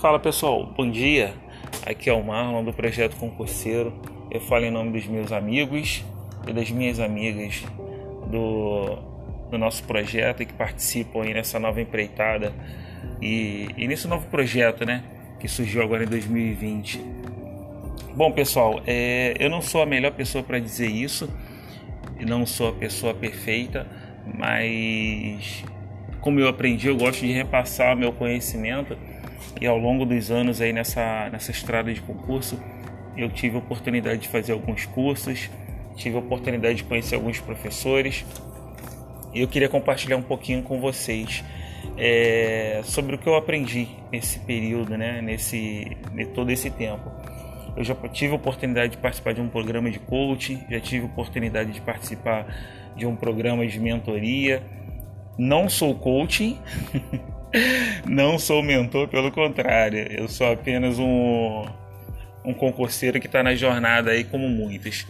Fala pessoal, bom dia. Aqui é o Marlon do Projeto Concurseiro. Eu falo em nome dos meus amigos e das minhas amigas do, do nosso projeto e que participam aí nessa nova empreitada e, e nesse novo projeto, né? Que surgiu agora em 2020. Bom, pessoal, é, eu não sou a melhor pessoa para dizer isso, e não sou a pessoa perfeita, mas como eu aprendi, eu gosto de repassar meu conhecimento e ao longo dos anos aí nessa, nessa estrada de concurso, eu tive a oportunidade de fazer alguns cursos, tive a oportunidade de conhecer alguns professores e eu queria compartilhar um pouquinho com vocês é, sobre o que eu aprendi nesse período, né, nesse todo esse tempo. Eu já tive a oportunidade de participar de um programa de coaching, já tive a oportunidade de participar de um programa de mentoria. Não sou coaching, Não sou mentor, pelo contrário, eu sou apenas um, um concurseiro que está na jornada aí, como muitos.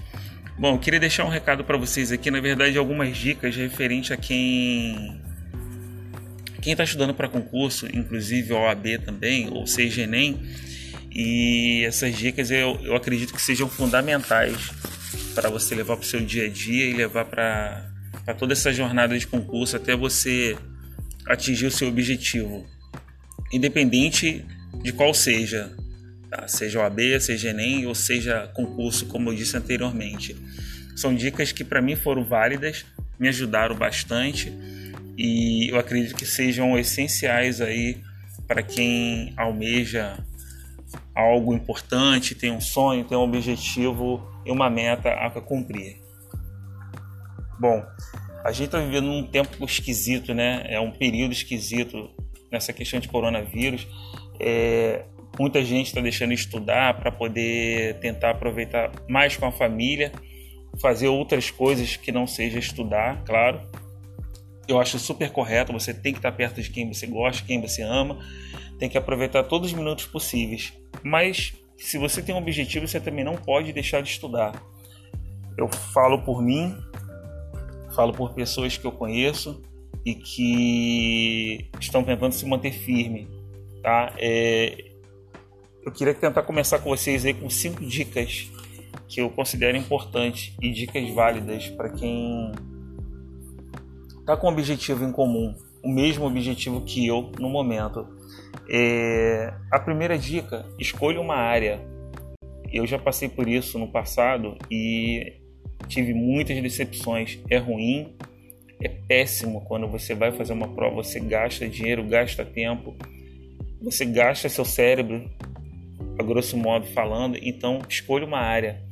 Bom, queria deixar um recado para vocês aqui, na verdade, algumas dicas referente a quem quem está estudando para concurso, inclusive OAB também, ou seja, Enem, e essas dicas eu, eu acredito que sejam fundamentais para você levar para o seu dia a dia e levar para toda essa jornada de concurso até você atingir o seu objetivo, independente de qual seja, tá? seja OAB, seja Enem ou seja concurso, como eu disse anteriormente. São dicas que para mim foram válidas, me ajudaram bastante e eu acredito que sejam essenciais aí para quem almeja algo importante, tem um sonho, tem um objetivo e uma meta a cumprir. Bom, a gente está vivendo um tempo esquisito, né? É um período esquisito nessa questão de coronavírus. É, muita gente está deixando de estudar para poder tentar aproveitar mais com a família, fazer outras coisas que não seja estudar, claro. Eu acho super correto. Você tem que estar perto de quem você gosta, quem você ama. Tem que aproveitar todos os minutos possíveis. Mas se você tem um objetivo, você também não pode deixar de estudar. Eu falo por mim, falo por pessoas que eu conheço e que estão tentando se manter firme, tá? É, eu queria tentar começar com vocês aí com cinco dicas que eu considero importantes e dicas válidas para quem está com um objetivo em comum, o mesmo objetivo que eu no momento. É, a primeira dica: escolha uma área. Eu já passei por isso no passado e tive muitas decepções. É ruim, é péssimo quando você vai fazer uma prova, você gasta dinheiro, gasta tempo, você gasta seu cérebro, a grosso modo falando. Então, escolha uma área.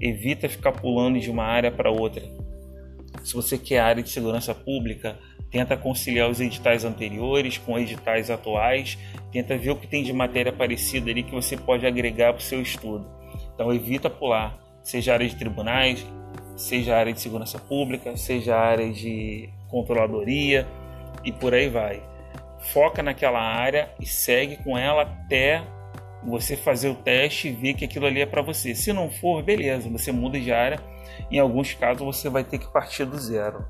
Evita ficar pulando de uma área para outra. Se você quer área de segurança pública, tenta conciliar os editais anteriores com editais atuais, tenta ver o que tem de matéria parecida ali que você pode agregar para o seu estudo. Então evita pular, seja área de tribunais, seja a área de segurança pública, seja a área de controladoria e por aí vai. Foca naquela área e segue com ela até você fazer o teste e ver que aquilo ali é para você. Se não for, beleza, você muda de área. Em alguns casos você vai ter que partir do zero.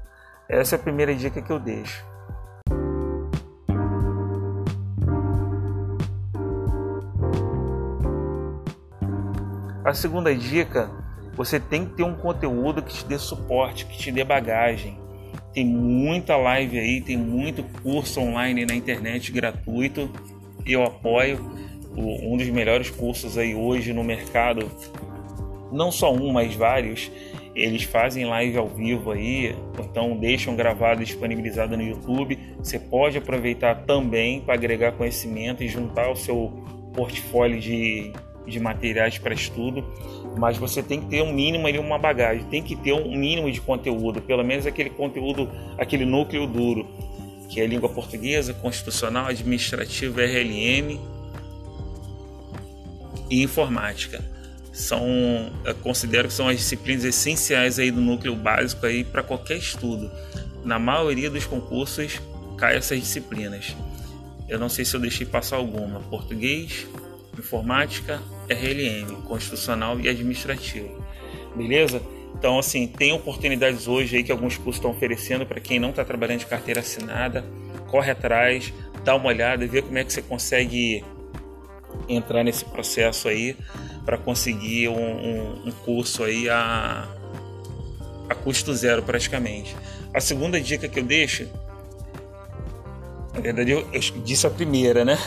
Essa é a primeira dica que eu deixo. A segunda dica você tem que ter um conteúdo que te dê suporte, que te dê bagagem. Tem muita live aí, tem muito curso online na internet gratuito. Eu apoio um dos melhores cursos aí hoje no mercado. Não só um, mas vários. Eles fazem live ao vivo aí, então deixam gravado e disponibilizado no YouTube. Você pode aproveitar também para agregar conhecimento e juntar o seu portfólio de, de materiais para estudo, mas você tem que ter um mínimo ali, uma bagagem, tem que ter um mínimo de conteúdo, pelo menos aquele conteúdo, aquele núcleo duro, que é língua portuguesa, constitucional, administrativa, RLM e informática. São, considero que são as disciplinas essenciais aí do núcleo básico aí para qualquer estudo. Na maioria dos concursos cai essas disciplinas. Eu não sei se eu deixei passar alguma. Português, informática, RLM, constitucional e administrativo. Beleza? Então, assim, tem oportunidades hoje aí que alguns cursos estão oferecendo para quem não está trabalhando de carteira assinada. Corre atrás, dá uma olhada, vê como é que você consegue entrar nesse processo aí para conseguir um, um, um, curso aí a, a custo zero praticamente. A segunda dica que eu deixo, na verdade eu, eu disse a primeira, né?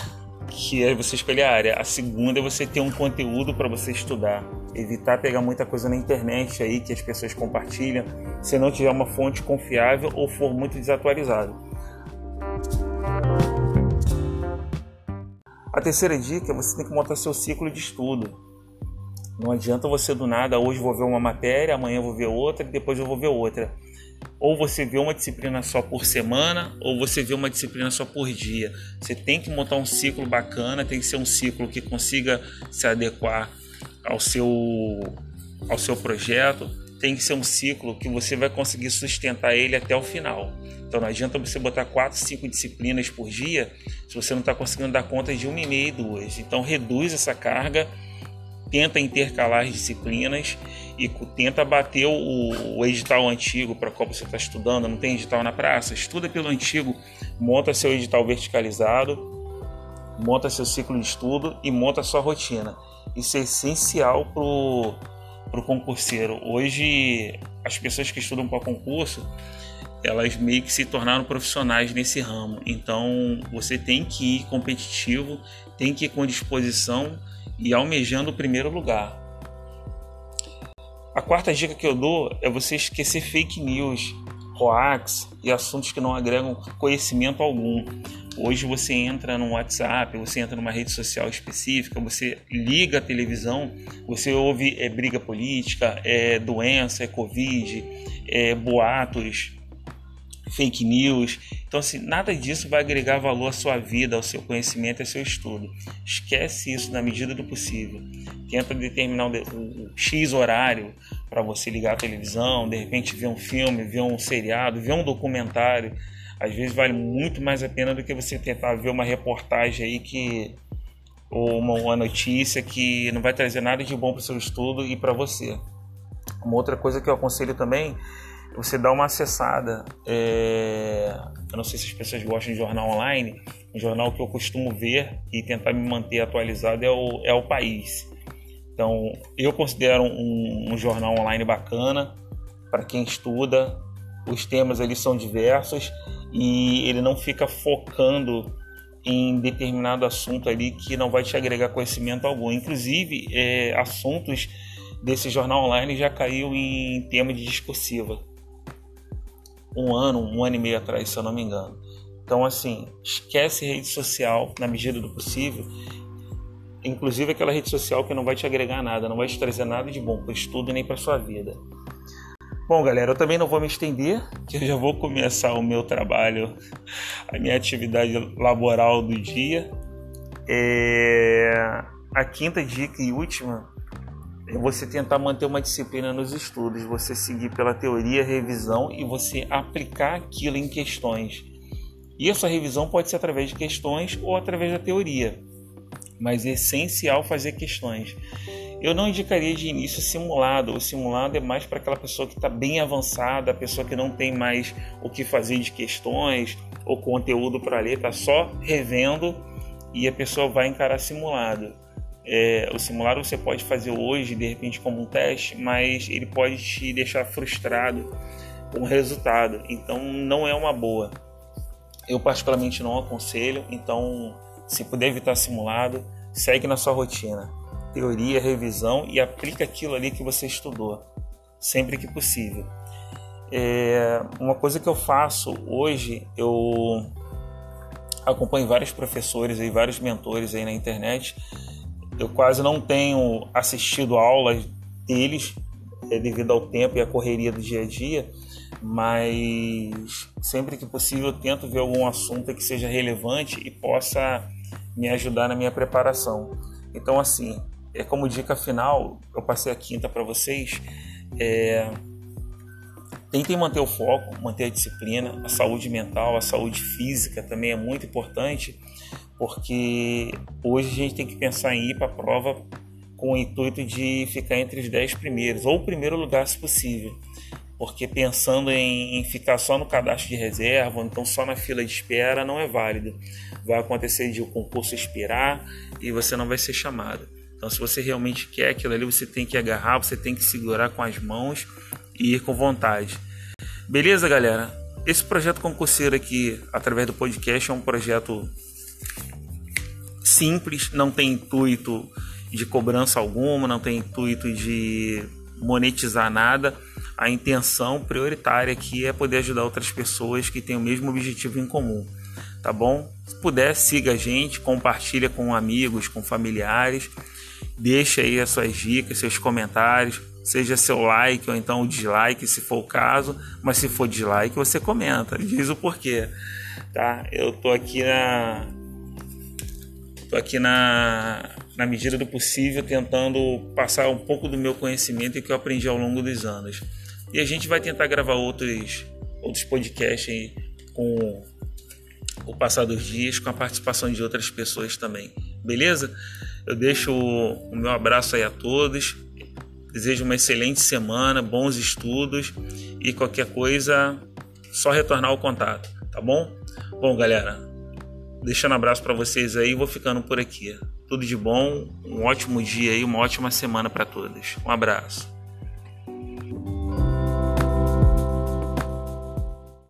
Que é você escolher a área. A segunda é você ter um conteúdo para você estudar. Evitar pegar muita coisa na internet aí que as pessoas compartilham, se não tiver uma fonte confiável ou for muito desatualizado. A terceira dica é você tem que montar seu ciclo de estudo. Não adianta você do nada, hoje vou ver uma matéria, amanhã vou ver outra e depois eu vou ver outra. Ou você vê uma disciplina só por semana, ou você vê uma disciplina só por dia. Você tem que montar um ciclo bacana, tem que ser um ciclo que consiga se adequar ao seu, ao seu projeto, tem que ser um ciclo que você vai conseguir sustentar ele até o final. Então não adianta você botar quatro, cinco disciplinas por dia se você não está conseguindo dar conta de uma e meia e duas. Então reduz essa carga, tenta intercalar as disciplinas e tenta bater o, o edital antigo para qual você está estudando. Não tem edital na praça? Estuda pelo antigo, monta seu edital verticalizado, monta seu ciclo de estudo e monta sua rotina. Isso é essencial para o concurseiro. Hoje, as pessoas que estudam para concurso elas meio que se tornaram profissionais nesse ramo. Então você tem que ir competitivo, tem que ir com disposição e almejando o primeiro lugar. A quarta dica que eu dou é você esquecer fake news, hoax e assuntos que não agregam conhecimento algum. Hoje você entra no WhatsApp, você entra numa rede social específica, você liga a televisão, você ouve é, briga política, é doença, é covid, é boatos, fake news. Então, assim, nada disso vai agregar valor à sua vida, ao seu conhecimento, ao seu estudo. Esquece isso na medida do possível. Tenta determinar o, X horário para você ligar a televisão, de repente ver um filme, ver um seriado, ver um documentário. Às vezes vale muito mais a pena do que você tentar ver uma reportagem aí que ou uma, uma notícia que não vai trazer nada de bom para o seu estudo e para você. Uma outra coisa que eu aconselho também você dá uma acessada. É... Eu não sei se as pessoas gostam de jornal online. Um jornal que eu costumo ver e tentar me manter atualizado é o, é o País. Então, eu considero um, um jornal online bacana para quem estuda. Os temas ali são diversos e ele não fica focando em determinado assunto ali que não vai te agregar conhecimento algum. Inclusive, é, assuntos desse jornal online já caiu em tema de discursiva um ano, um ano e meio atrás, se eu não me engano. Então, assim, esquece rede social na medida do possível. Inclusive aquela rede social que não vai te agregar nada, não vai te trazer nada de bom para o estudo nem para sua vida. Bom, galera, eu também não vou me estender, que eu já vou começar o meu trabalho, a minha atividade laboral do dia. É... A quinta dica e última você tentar manter uma disciplina nos estudos, você seguir pela teoria, revisão e você aplicar aquilo em questões. E essa revisão pode ser através de questões ou através da teoria, mas é essencial fazer questões. Eu não indicaria de início simulado. O simulado é mais para aquela pessoa que está bem avançada, a pessoa que não tem mais o que fazer de questões ou conteúdo para ler, está só revendo e a pessoa vai encarar simulado. É, o simulado você pode fazer hoje, de repente, como um teste, mas ele pode te deixar frustrado com o resultado. Então, não é uma boa. Eu, particularmente, não aconselho. Então, se puder evitar simulado, segue na sua rotina. Teoria, revisão e aplica aquilo ali que você estudou, sempre que possível. É, uma coisa que eu faço hoje, eu acompanho vários professores e vários mentores aí na internet eu quase não tenho assistido aulas deles é, devido ao tempo e à correria do dia a dia, mas sempre que possível eu tento ver algum assunto que seja relevante e possa me ajudar na minha preparação. Então, assim, é como dica final, eu passei a quinta para vocês. É, tentem manter o foco, manter a disciplina, a saúde mental, a saúde física também é muito importante porque hoje a gente tem que pensar em ir para a prova com o intuito de ficar entre os 10 primeiros, ou o primeiro lugar se possível. porque pensando em, em, ficar só no cadastro de reserva, ou então só na fila de espera, não é válido. Vai acontecer de o concurso expirar e você não vai ser chamado. Então, se você realmente quer aquilo ali, você tem que agarrar, você tem que segurar com as mãos e ir com vontade. Beleza, galera? Esse projeto concurseiro aqui, através do podcast, é um projeto simples, não tem intuito de cobrança alguma, não tem intuito de monetizar nada. A intenção prioritária aqui é poder ajudar outras pessoas que têm o mesmo objetivo em comum, tá bom? Se puder, siga a gente, compartilha com amigos, com familiares, deixa aí as suas dicas, seus comentários, seja seu like ou então o dislike, se for o caso, mas se for dislike, você comenta, diz o porquê, tá? Eu tô aqui na tô aqui na na medida do possível, tentando passar um pouco do meu conhecimento e que eu aprendi ao longo dos anos. E a gente vai tentar gravar outros, outros podcasts com o passar dos dias, com a participação de outras pessoas também. Beleza? Eu deixo o meu abraço aí a todos. Desejo uma excelente semana, bons estudos e qualquer coisa, só retornar o contato, tá bom? Bom, galera, deixando um abraço para vocês aí, vou ficando por aqui. Tudo de bom, um ótimo dia e uma ótima semana para todos. Um abraço.